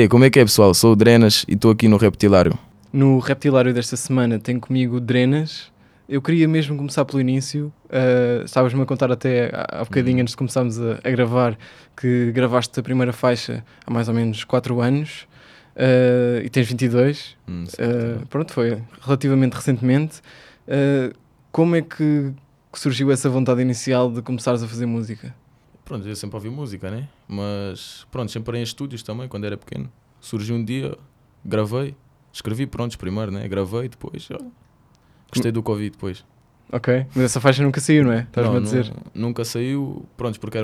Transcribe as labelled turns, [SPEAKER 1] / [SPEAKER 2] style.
[SPEAKER 1] E como é que é pessoal? Sou o Drenas e estou aqui no Reptilário.
[SPEAKER 2] No Reptilário desta semana tenho comigo o Drenas. Eu queria mesmo começar pelo início. Uh, Estavas-me a contar até há há bocadinho antes de começarmos a, a gravar que gravaste a primeira faixa há mais ou menos 4 anos uh, e tens 22.
[SPEAKER 1] Hum,
[SPEAKER 2] Uh, pronto, foi relativamente recentemente. Uh, como é que surgiu essa vontade inicial de começares a fazer música?
[SPEAKER 1] Pronto, eu sempre ouvi música, né? Mas pronto, sempre em estúdios também, quando era pequeno. Surgiu um dia, gravei, escrevi prontos primeiro, né? Gravei depois. ó, Gostei do Covid depois.
[SPEAKER 2] Ok, mas essa faixa nunca saiu, não é? Estás-me a dizer.
[SPEAKER 1] nu- nunca saiu, pronto, porque era